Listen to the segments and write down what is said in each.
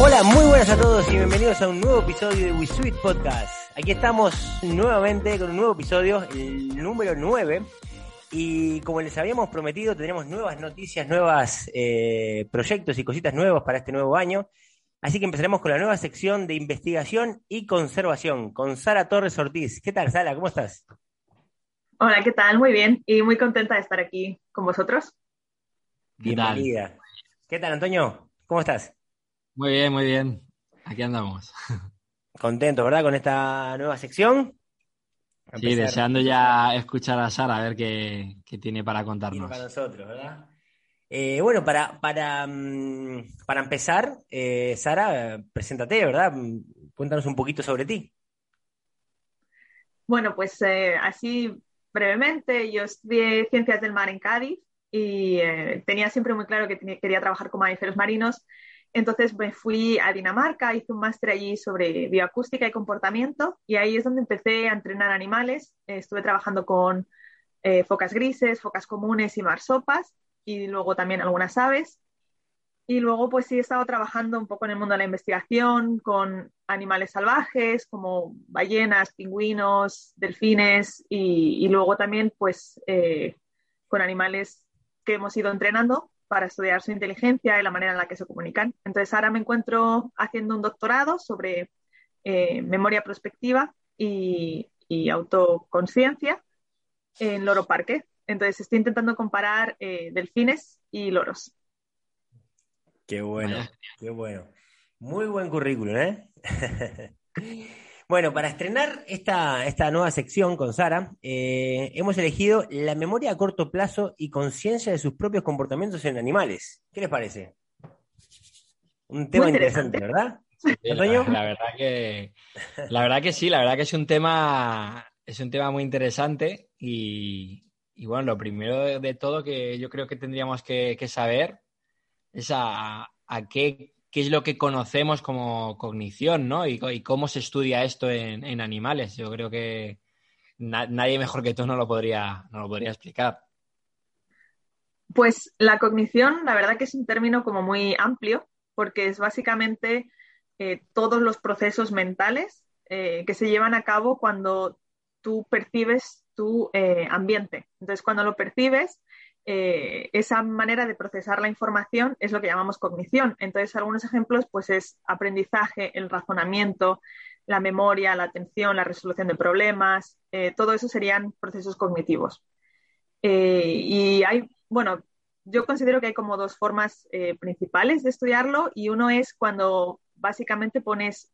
Hola, muy buenas a todos y bienvenidos a un nuevo episodio de WeSuite Podcast. Aquí estamos nuevamente con un nuevo episodio, el número 9. Y como les habíamos prometido, tendremos nuevas noticias, nuevos eh, proyectos y cositas nuevas para este nuevo año. Así que empezaremos con la nueva sección de investigación y conservación con Sara Torres Ortiz. ¿Qué tal, Sara? ¿Cómo estás? Hola, ¿qué tal? Muy bien y muy contenta de estar aquí con vosotros. Bienvenida. ¿Qué tal, Antonio? ¿Cómo estás? Muy bien, muy bien. Aquí andamos. Contento, ¿verdad? Con esta nueva sección. Sí, deseando ya escuchar a Sara a ver qué, tiene para contarnos. para nosotros, ¿verdad? Eh, bueno, para, para, mm, para empezar, eh, Sara, preséntate, ¿verdad? Cuéntanos un poquito sobre ti. Bueno, pues eh, así brevemente, yo estudié Ciencias del Mar en Cádiz y tenía siempre muy claro que quería trabajar con mamíferos marinos entonces me fui a Dinamarca, hice un máster allí sobre bioacústica y comportamiento y ahí es donde empecé a entrenar animales. estuve trabajando con eh, focas grises, focas comunes y marsopas y luego también algunas aves. Y luego pues sí he estado trabajando un poco en el mundo de la investigación con animales salvajes como ballenas, pingüinos, delfines y, luego también pues eh, con animales que hemos ido entrenando para estudiar su inteligencia y la manera en la que se comunican. Entonces ahora me encuentro haciendo un doctorado sobre eh, memoria prospectiva y, autoconciencia en Loro Parque. Entonces estoy intentando comparar eh, delfines y loros. Qué bueno, qué bueno. Muy buen currículum, ¿eh? Bueno, para estrenar esta, esta nueva sección con Sara, eh, hemos elegido la memoria a corto plazo y conciencia de sus propios comportamientos en animales. ¿Qué les parece? Un tema interesante, ¿verdad? la, verdad que, la verdad que sí, la verdad que es un tema, es un tema muy interesante y, bueno, lo primero de, todo que yo creo que tendríamos que, saber es a, a qué qué es lo que conocemos como cognición, ¿no? Y, cómo se estudia esto en, animales. Yo creo que nadie mejor que tú no lo podría, no lo podría explicar. Pues la cognición, la verdad que es un término como muy amplio, porque es básicamente eh, todos los procesos mentales eh, que se llevan a cabo cuando tú percibes tu eh, ambiente. Entonces, cuando lo percibes, eh, esa manera de procesar la información es lo que llamamos cognición. Entonces, algunos ejemplos, pues es aprendizaje, el razonamiento, la memoria, la atención, la resolución de problemas, eh, todo eso serían procesos cognitivos. Eh, y hay, bueno, yo considero que hay como dos formas principales de estudiarlo y uno es cuando básicamente pones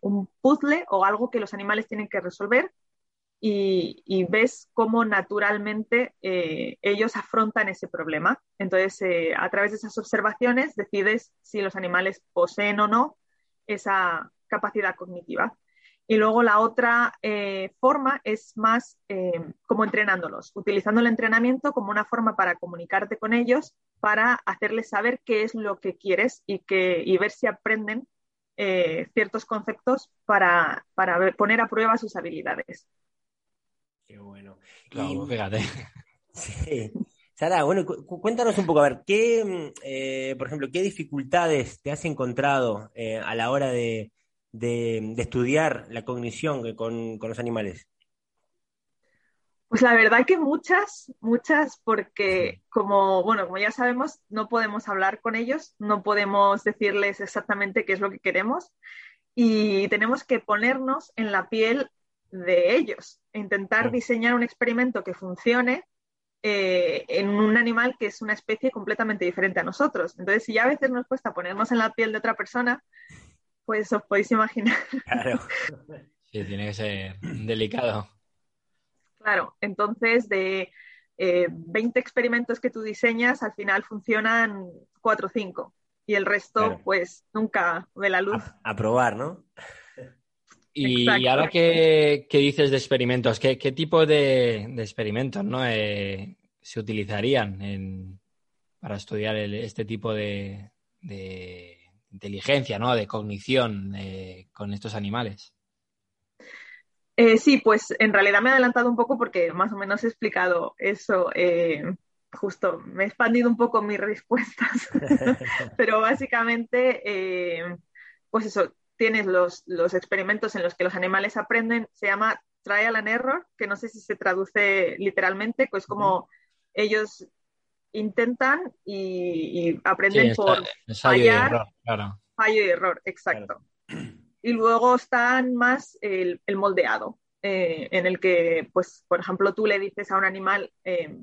un puzzle o algo que los animales tienen que resolver y, ves cómo naturalmente eh, ellos afrontan ese problema. Entonces, eh, a través de esas observaciones decides si los animales poseen o no esa capacidad cognitiva. Y luego la otra eh, forma es más como entrenándolos, utilizando el entrenamiento como una forma para comunicarte con ellos, para hacerles saber qué es lo que quieres y, que, y ver si aprenden ciertos conceptos para, para poner a prueba sus habilidades. Qué bueno. Claro, fíjate. Sí. Sara, bueno, cuéntanos un poco, a ver, ¿qué, eh, por ejemplo, qué dificultades te has encontrado eh, a la hora de, estudiar la cognición con, los animales? Pues la verdad que muchas, muchas, porque como, bueno, como ya sabemos, no podemos hablar con ellos, no podemos decirles exactamente qué es lo que queremos y tenemos que ponernos en la piel de ellos, intentar diseñar un experimento que funcione eh, en un animal que es una especie completamente diferente a nosotros. Entonces, si ya a veces nos cuesta ponernos en la piel de otra persona, pues os podéis imaginar. Claro. Sí, tiene que ser delicado. Claro, entonces de 20 eh, experimentos que tú diseñas, al final funcionan 4 o 5 y el resto pues nunca ve la luz. A, probar, ¿no? Y ahora que, dices de experimentos, ¿qué, tipo de, experimentos ¿no? Eh, se utilizarían para estudiar este tipo de, inteligencia, ¿no? de cognición eh, con estos animales? Eh, sí, pues en realidad me he adelantado un poco porque más o menos he explicado eso. Eh, justo, me he expandido un poco mis respuestas, pero básicamente, eh, pues eso, tienes los, experimentos en los que los animales aprenden, se llama trial and error, que no sé si se traduce literalmente, pues como ellos intentan y, aprenden por fallar, fallo y error, exacto. Y luego están más el, moldeado, eh, en el que, pues, por ejemplo, tú le dices a un animal eh,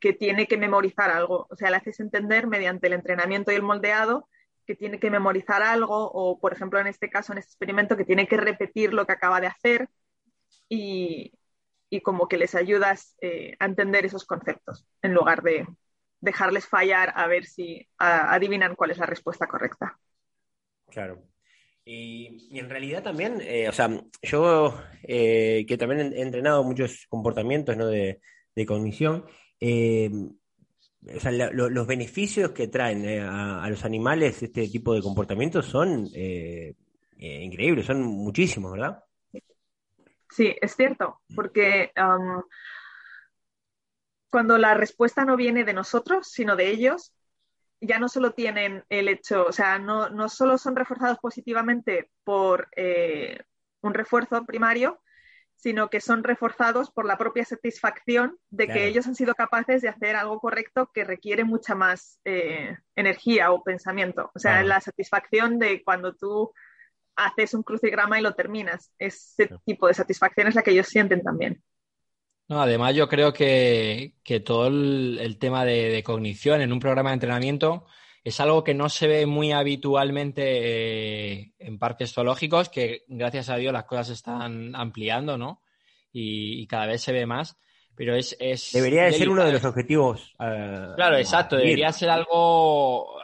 que tiene que memorizar algo, o sea, le haces entender mediante el entrenamiento y el moldeado que tiene que memorizar algo, o por ejemplo, en este caso, en este experimento, que tiene que repetir lo que acaba de hacer y, como que les ayudas eh, a entender esos conceptos, en lugar de dejarles fallar a ver si adivinan cuál es la respuesta correcta. Claro. Y, en realidad también, eh, o sea, yo eh, que también he entrenado muchos comportamientos ¿no? de, cognición, eh, o sea, los beneficios que traen a, los animales este tipo de comportamientos son increíbles, son muchísimos, ¿verdad? Sí, es cierto, porque cuando la respuesta no viene de nosotros, sino de ellos, ya no solo tienen el hecho, o sea, no, no solo son reforzados positivamente por eh, un refuerzo primario, sino que son reforzados por la propia satisfacción de que ellos han sido capaces de hacer algo correcto que requiere mucha más eh, energía o pensamiento. O sea, la satisfacción de cuando tú haces un crucigrama y lo terminas. Ese tipo de satisfacción es la que ellos sienten también además, yo creo que, todo el, tema de, cognición en un programa de entrenamiento es algo que no se ve muy habitualmente eh, en parques zoológicos, que gracias a Dios las cosas se están ampliando, ¿no? Y, cada vez se ve más. Pero es. debería de ser uno de los objetivos. Eh, claro, exacto. Debería ser algo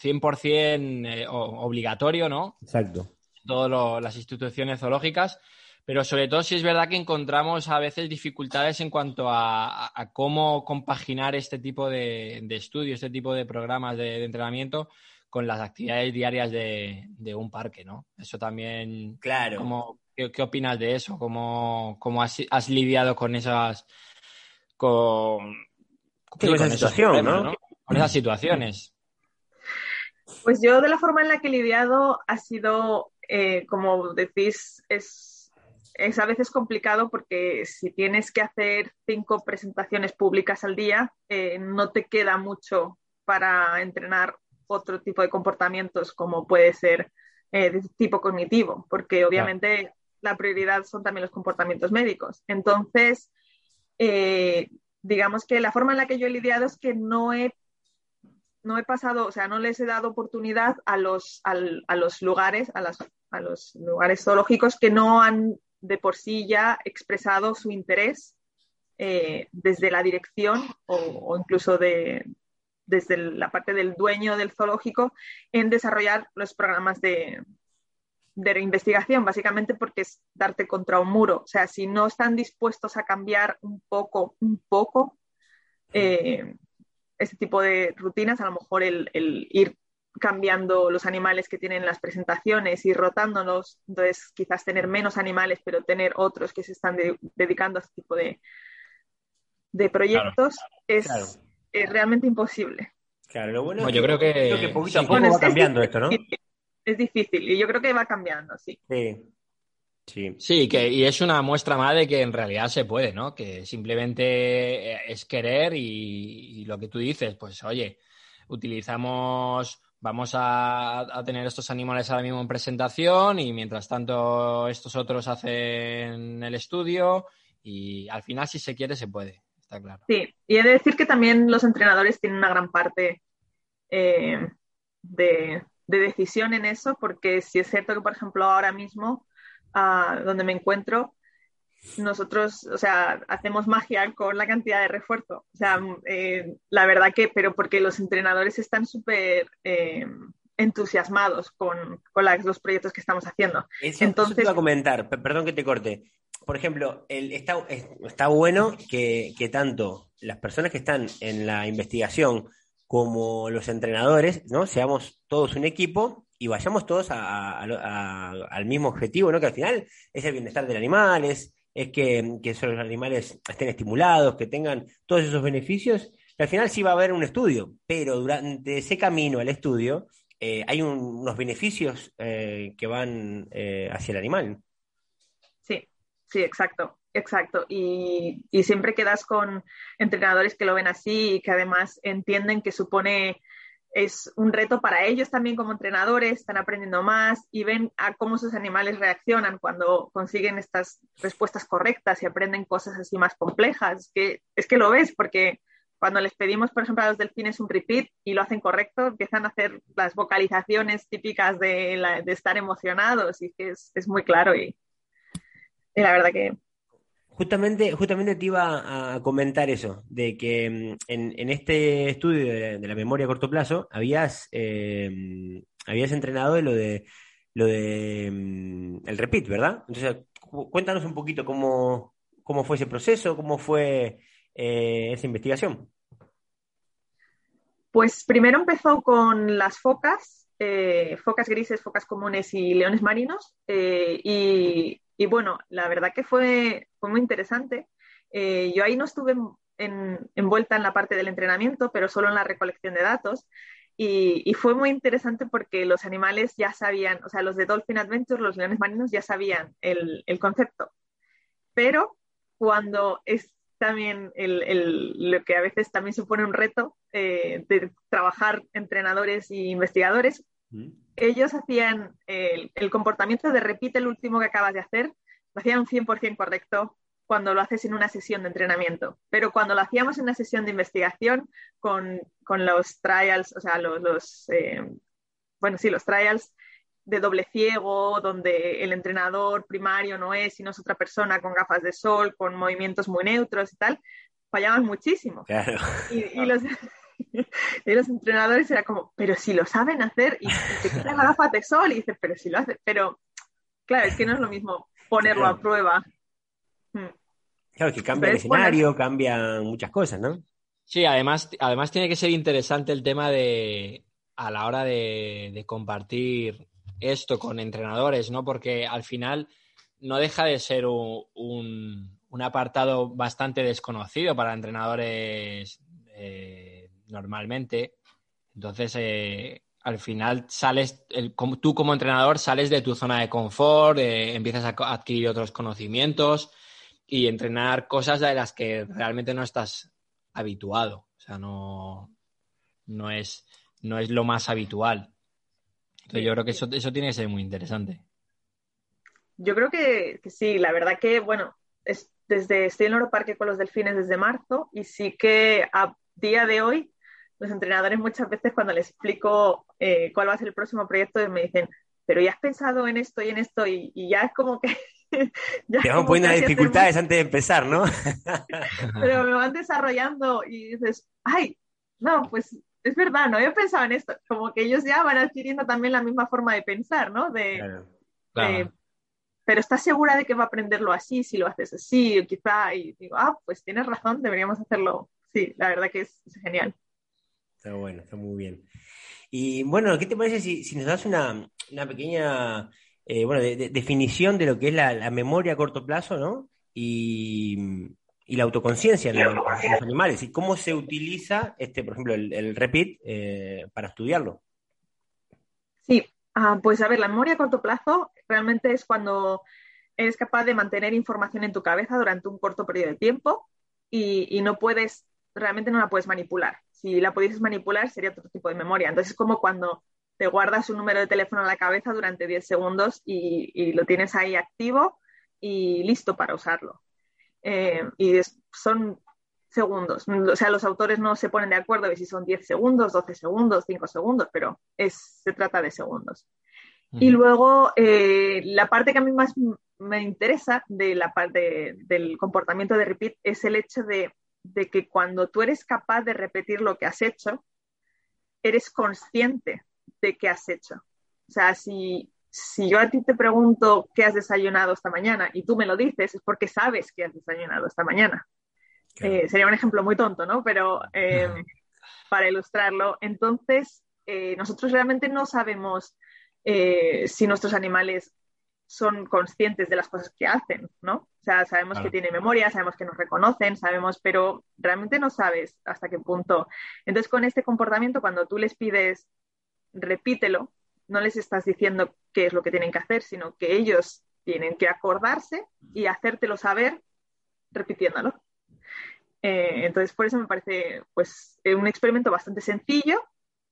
100% eh, obligatorio, ¿no? Exacto. Todas las instituciones zoológicas pero sobre todo si es verdad que encontramos a veces dificultades en cuanto a, cómo compaginar este tipo de, estudios, este tipo de programas de, entrenamiento con las actividades diarias de, un parque, ¿no? Eso también... Claro. qué, opinas de eso? ¿Cómo, has, lidiado con esas... con, esa situación, ¿no? Con esas situaciones. Pues yo de la forma en la que he lidiado ha sido, eh, como decís, es es a veces complicado porque si tienes que hacer cinco presentaciones públicas al día, eh, no te queda mucho para entrenar otro tipo de comportamientos como puede ser eh, de tipo cognitivo, porque obviamente la prioridad son también los comportamientos médicos. Entonces, eh, digamos que la forma en la que yo he lidiado es que no he, no he pasado, o sea, no les he dado oportunidad a los, a los lugares, a, las, a los lugares zoológicos que no han de por sí ya expresado su interés eh, desde la dirección o, incluso de, desde la parte del dueño del zoológico en desarrollar los programas de, de investigación, básicamente porque es darte contra un muro. O sea, si no están dispuestos a cambiar un poco, un poco, eh, este tipo de rutinas, a lo mejor el, el ir cambiando los animales que tienen las presentaciones y rotándolos, entonces quizás tener menos animales, pero tener otros que se están dedicando a este tipo de, de proyectos es, realmente imposible. Claro, lo bueno es yo creo que, poquito a poco va cambiando esto, ¿no? Es difícil y yo creo que va cambiando, sí. Sí. Sí. que, y es una muestra más de que en realidad se puede, ¿no? Que simplemente eh, es querer y lo que tú dices, pues oye, utilizamos vamos a, tener estos animales ahora mismo en presentación y mientras tanto estos otros hacen el estudio y al final si se quiere se puede, está claro. Sí, y he de decir que también los entrenadores tienen una gran parte eh, de, decisión en eso porque si es cierto que por ejemplo ahora mismo ah, donde me encuentro nosotros, o sea, hacemos magia con la cantidad de refuerzo. O sea, eh, la verdad que, pero porque los entrenadores están súper eh, entusiasmados con, los proyectos que estamos haciendo. Entonces, te iba a comentar, perdón que te corte. Por ejemplo, el, está, está bueno que, que tanto las personas que están en la investigación como los entrenadores, ¿no? Seamos todos un equipo y vayamos todos al mismo objetivo, ¿no? Que al final es el bienestar del animal, es es que, que los animales estén estimulados, que tengan todos esos beneficios. al final sí va a haber un estudio, pero durante ese camino al estudio eh, hay unos beneficios eh, que van eh, hacia el animal. Sí, sí, exacto, exacto. Y, y, siempre quedas con entrenadores que lo ven así y que además entienden que supone es un reto para ellos también como entrenadores, están aprendiendo más y ven a cómo sus animales reaccionan cuando consiguen estas respuestas correctas y aprenden cosas así más complejas. Que, es que lo ves porque cuando les pedimos, por ejemplo, a los delfines un repeat y lo hacen correcto, empiezan a hacer las vocalizaciones típicas de, estar emocionados y que es, es muy claro y la verdad que Justamente, justamente te iba a comentar eso, de que mm, en, este estudio de, la memoria a corto plazo habías, eh, habías entrenado lo de lo de mm, el repeat, ¿verdad? Entonces, cuéntanos un poquito cómo, cómo fue ese proceso, cómo fue eh, esa investigación. Pues primero empezó con las focas, eh, focas grises, focas comunes y leones marinos, y, y bueno, la verdad que fue, fue muy interesante. Eh, yo ahí no estuve envuelta en la parte del entrenamiento, pero solo en la recolección de datos. Y, fue muy interesante porque los animales ya sabían, o sea, los de Dolphin Adventure, los leones marinos ya sabían el, concepto. Pero cuando es también lo que a veces también supone un reto eh, de trabajar entrenadores e investigadores, ellos hacían el, comportamiento de repite el último que acabas de hacer, lo hacían un 100% correcto cuando lo haces en una sesión de entrenamiento. Pero cuando lo hacíamos en una sesión de investigación con, los trials, o sea, los, eh, bueno, sí, los trials de doble ciego, donde el entrenador primario no es, sino es otra persona con gafas de sol, con movimientos muy neutros y tal, fallaban muchísimo. y, los, y los entrenadores era como, pero si lo saben hacer y, te quitan la gafa de sol y dices, pero si lo hacen, pero claro, es que no es lo mismo ponerlo a prueba. Hmm. Claro, que cambia el escenario, cambian muchas cosas, ¿no? Sí, además, además tiene que ser interesante el tema de a la hora de, compartir esto con entrenadores, ¿no? Porque al final no deja de ser un, un, apartado bastante desconocido para entrenadores eh, normalmente. Entonces, eh, al final sales, tú como entrenador sales de tu zona de confort, eh, empiezas a adquirir otros conocimientos y entrenar cosas de las que realmente no estás habituado. O sea, no, no, es, no es lo más habitual. Entonces, yo creo que eso, eso tiene que ser muy interesante. Yo creo que, sí, la verdad que, bueno, es, desde, estoy en el Parque con los delfines desde marzo y sí que a día de hoy los entrenadores muchas veces cuando les explico eh, cuál va a ser el próximo proyecto me dicen, pero ya has pensado en esto y en esto y, ya es como que... ya Te vamos poniendo dificultades antes de empezar, ¿no? pero me van desarrollando y dices, ay, no, pues es verdad, no había pensado en esto. Como que ellos ya van adquiriendo también la misma forma de pensar, ¿no? De, pero ¿estás segura de que va a aprenderlo así, si lo haces así? O quizá, y digo, ah, pues tienes razón, deberíamos hacerlo. Sí, la verdad que es genial. Está bueno, está muy bien. Y bueno, ¿qué te parece si, nos das una, pequeña eh, bueno, definición de lo que es la, memoria a corto plazo, ¿no? Y, la autoconciencia en, los animales y cómo se utiliza, este, por ejemplo, el, repeat eh, para estudiarlo. Sí, ah, pues a ver, la memoria a corto plazo realmente es cuando eres capaz de mantener información en tu cabeza durante un corto periodo de tiempo y, y no puedes, realmente no la puedes manipular si la pudieses manipular sería otro tipo de memoria. Entonces es como cuando te guardas un número de teléfono en la cabeza durante 10 segundos y, lo tienes ahí activo y listo para usarlo. Eh, y son segundos. O sea, los autores no se ponen de acuerdo de si son 10 segundos, 12 segundos, 5 segundos, pero es, se trata de segundos. Y luego, eh, la parte que a mí más me interesa de la parte del comportamiento de repeat es el hecho de, de que cuando tú eres capaz de repetir lo que has hecho, eres consciente de qué has hecho. O sea, si, si yo a ti te pregunto qué has desayunado esta mañana y tú me lo dices, es porque sabes que has desayunado esta mañana. Eh, sería un ejemplo muy tonto, ¿no? Pero eh, para ilustrarlo, entonces eh, nosotros realmente no sabemos si nuestros animales son conscientes de las cosas que hacen, ¿no? O sea, sabemos que tienen memoria, sabemos que nos reconocen, sabemos, pero realmente no sabes hasta qué punto. Entonces, con este comportamiento, cuando tú les pides repítelo, no les estás diciendo qué es lo que tienen que hacer, sino que ellos tienen que acordarse y hacértelo saber repitiéndolo. Eh, entonces, por eso me parece pues, un experimento bastante sencillo,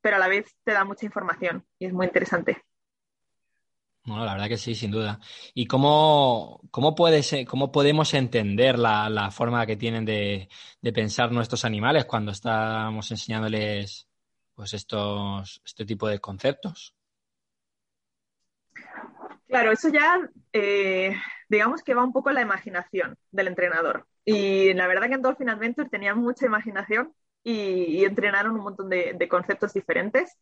pero a la vez te da mucha información y es muy interesante. Bueno, la verdad que sí, sin duda. ¿Y cómo, cómo, cómo podemos entender la, forma que tienen de, de, pensar nuestros animales cuando estamos enseñándoles pues estos, este tipo de conceptos? Claro, eso ya, eh, digamos que va un poco la imaginación del entrenador. Y la verdad que en Dolphin Adventure tenían mucha imaginación y, entrenaron un montón de, conceptos diferentes.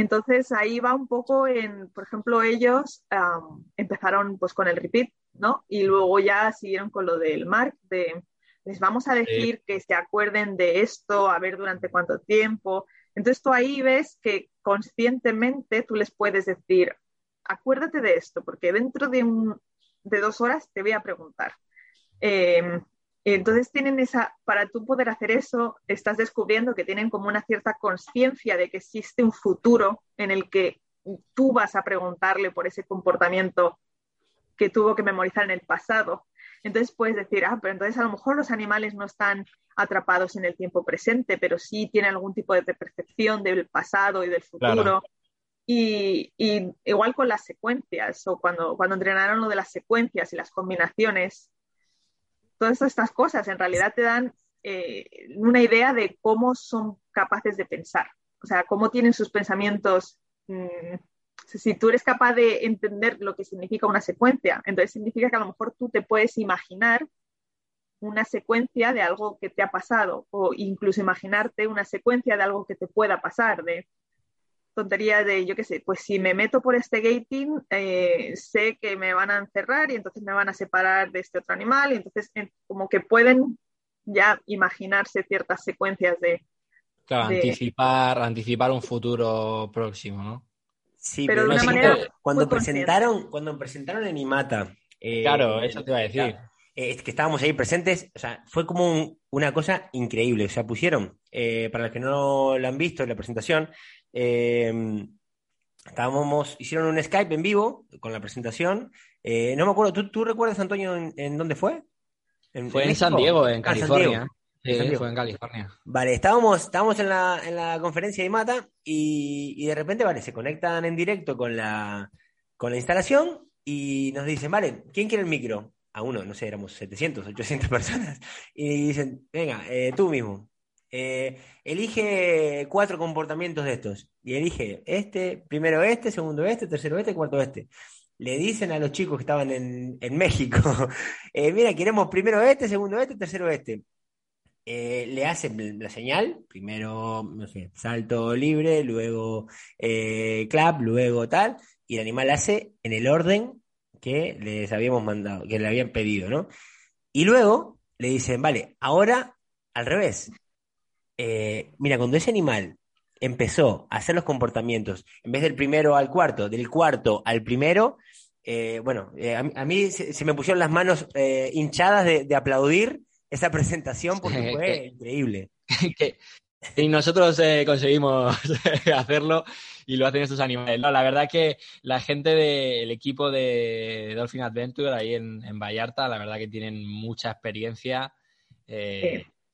Entonces ahí va un poco en, por ejemplo, ellos empezaron pues con el repeat, ¿no? Y luego ya siguieron con lo del mark, de les vamos a decir que se acuerden de esto, a ver durante cuánto tiempo. Entonces tú ahí ves que conscientemente tú les puedes decir, acuérdate de esto, porque dentro de, de dos horas te voy a preguntar. Em, entonces tienen esa, para tú poder hacer eso, estás descubriendo que tienen como una cierta conciencia de que existe un futuro en el que tú vas a preguntarle por ese comportamiento que tuvo que memorizar en el pasado. Entonces puedes decir, ah, pero entonces a lo mejor los animales no están atrapados en el tiempo presente, pero sí tienen algún tipo de percepción del pasado y del futuro. Y, igual con las secuencias, o cuando, cuando entrenaron lo de las secuencias y las combinaciones, todas estas cosas en realidad te dan eh, una idea de cómo son capaces de pensar, o sea, cómo tienen sus pensamientos. Mm, si tú eres capaz de entender lo que significa una secuencia, entonces significa que a lo mejor tú te puedes imaginar una secuencia de algo que te ha pasado o incluso imaginarte una secuencia de algo que te pueda pasar, de tontería de, yo qué sé, pues si me meto por este gating, eh, sé que me van a encerrar y entonces me van a separar de este otro animal y entonces como que pueden ya imaginarse ciertas secuencias de... Claro, anticipar, anticipar un futuro próximo, ¿no? Sí, pero, de una manera cuando presentaron, cuando presentaron en Imata. Eh, claro, eso te iba a decir. Eh, es que estábamos ahí presentes, o sea, fue como una cosa increíble. O sea, pusieron, para los que no lo han visto en la presentación, eh, estábamos, hicieron un Skype en vivo con la presentación. Eh, no me acuerdo, ¿tú, recuerdas, Antonio, en, dónde fue? fue en San Diego, en ah, California. Sí, fue en California. Vale, estábamos, estábamos en, la, en la conferencia de Mata y, de repente, vale, se conectan en directo con la, con la instalación y nos dicen, vale, ¿quién quiere el micro? A uno, no sé, éramos 700, 800 personas. Y dicen, venga, eh, tú mismo. Eh, elige cuatro comportamientos de estos y elige este, primero este, segundo este, tercero este, cuarto este. Le dicen a los chicos que estaban en, México, eh, mira, queremos primero este, segundo este, tercero este. Eh, le hacen la señal, primero, no sé, salto libre, luego clap, luego tal, y el animal hace en el orden que les habíamos mandado, que le habían pedido, ¿no? Y luego le dicen, vale, ahora al revés, eh, mira, cuando ese animal empezó a hacer los comportamientos, en vez del primero al cuarto, del cuarto al primero, eh, bueno, eh, a, mí se, me pusieron las manos hinchadas de, aplaudir esa presentación porque fue increíble. y nosotros conseguimos hacerlo y lo hacen estos animales. la verdad que la gente del equipo de Dolphin Adventure ahí en, Vallarta, la verdad que tienen mucha experiencia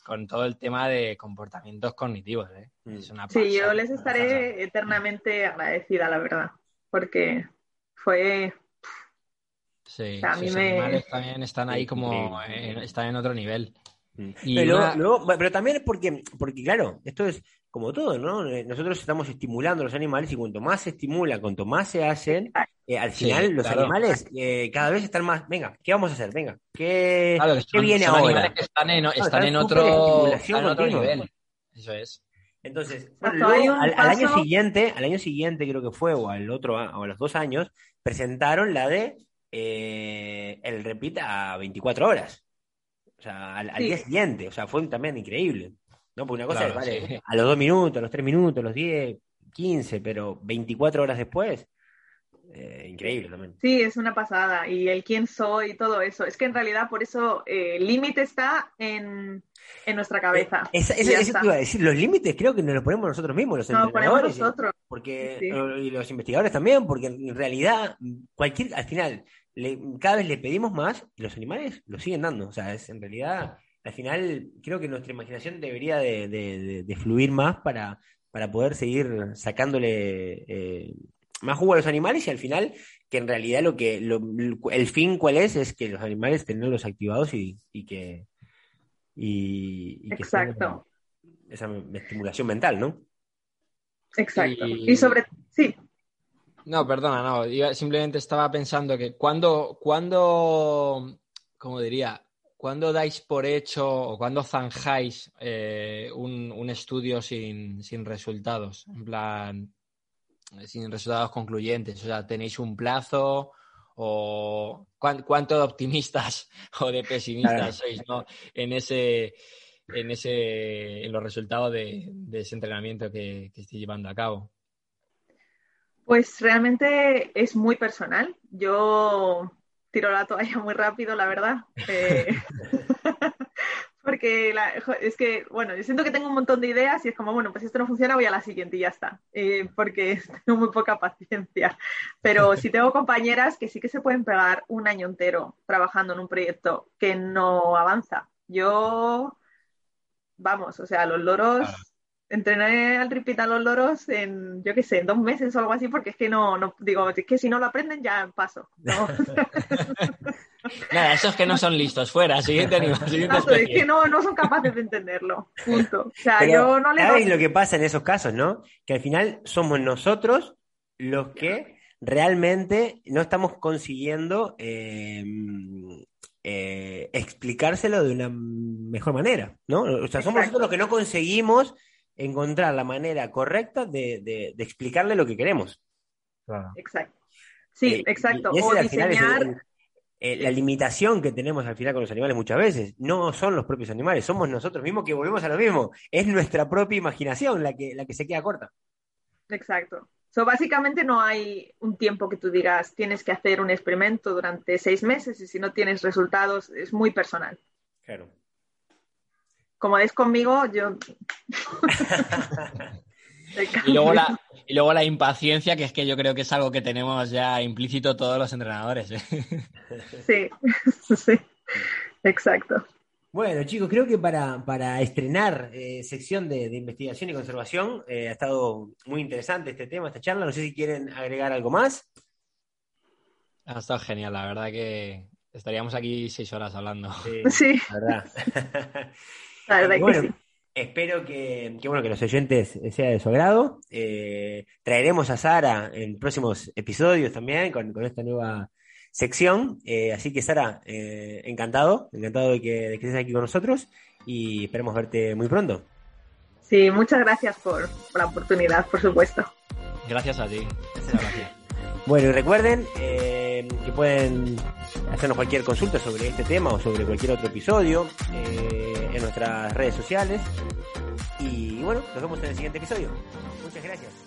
con todo el tema de comportamientos cognitivos. ¿eh? Mm. sí, yo les estaré eternamente agradecida, la verdad, porque fue... Sí, los animales también están ahí como, están en otro nivel. Mm. pero, luego, pero también es porque, porque, claro, esto es como todo, ¿no? Eh, nosotros estamos estimulando a los animales y cuanto más se estimula, cuanto más se hacen, eh, al final los animales eh, cada vez están más, venga, ¿qué vamos a hacer? Venga, ¿qué, viene ahora? están en, están, en otro, nivel. Eso es. Entonces, al, año siguiente, al año siguiente creo que fue, o al otro, o a los dos años, presentaron la de el repita a 24 horas. O sea, al, día siguiente. O sea, fue también increíble. ¿No? Porque una cosa es, vale, a los dos minutos, a los tres minutos, a los diez, quince, pero 24 horas después, eh, increíble también. Sí, es una pasada. Y el quién soy y todo eso. Es que en realidad por eso eh, el límite está en, nuestra cabeza. Eh, eso te iba a decir. Los límites creo que nos los ponemos nosotros mismos, los no, ponemos nosotros. Porque, Y los investigadores también, porque en realidad, cualquier, al final, cada vez le pedimos más y los animales lo siguen dando. O sea, es en realidad al final creo que nuestra imaginación debería de, fluir más para, para, poder seguir sacándole eh, más jugo a los animales y al final que en realidad lo que el fin cuál es es que los animales tenerlos activados y, que y, exacto. esa, estimulación mental no exacto. Y, sobre sí. No perdona no simplemente estaba pensando que cuando cuando como diría ¿Cuándo dais por hecho o cuándo zanjáis eh, un, estudio sin, resultados? En plan, sin resultados concluyentes. O sea, ¿tenéis un plazo? ¿O cuánto de optimistas o de pesimistas sois en ese en ese en los resultados de, ese entrenamiento que, que estoy llevando a cabo? Pues realmente es muy personal. Yo tiro la toalla muy rápido, la verdad. Eh, porque es que, bueno, yo siento que tengo un montón de ideas y es como, bueno, pues si esto no funciona, voy a la siguiente y ya está. Eh, porque tengo muy poca paciencia. Pero si tengo compañeras que sí que se pueden pegar un año entero trabajando en un proyecto que no avanza. Yo, vamos, o sea, los loros entrené al tripita a los loros en, yo qué sé, en dos meses o algo así, porque es que no, no digo, es que si no lo aprenden ya paso. Nada, esos que no son listos, fuera, siguiente animal, siguiente Es que no, no son capaces de entenderlo, punto. O sea, yo no le... ¿Sabes lo que pasa en esos casos, no? Que al final somos nosotros los que realmente no estamos consiguiendo eh, eh, explicárselo de una mejor manera, ¿no? O sea, somos nosotros los que no conseguimos encontrar la manera correcta de, explicarle lo que queremos. Exacto. Sí, eh, exacto. o diseñar... Eh, la limitación que tenemos al final con los animales muchas veces no son los propios animales, somos nosotros mismos que volvemos a lo mismo. Es nuestra propia imaginación la que, la que se queda corta. Exacto. So, básicamente no hay un tiempo que tú digas tienes que hacer un experimento durante seis meses y si no tienes resultados es muy personal. Claro como es conmigo, yo... y, luego la, y luego la impaciencia, que es que yo creo que es algo que tenemos ya implícito todos los entrenadores. ¿eh? Sí, sí, exacto. Bueno, chicos, creo que para, estrenar eh, sección de, investigación y conservación eh, ha estado muy interesante este tema, esta charla. No sé si quieren agregar algo más. Ha estado genial, la verdad que estaríamos aquí seis horas hablando. Sí, sí. la verdad. Espero que, bueno, que los oyentes sea de su agrado. Eh, traeremos a Sara en próximos episodios también con, esta nueva sección. Eh, así que Sara, eh, encantado, encantado de que, estés aquí con nosotros y esperemos verte muy pronto. Sí, muchas gracias por, la oportunidad, por supuesto. Gracias a ti. Bueno, y recuerden que pueden hacernos cualquier consulta sobre este tema o sobre cualquier otro episodio eh, en nuestras redes sociales. Y bueno, nos vemos en el siguiente episodio. Muchas gracias.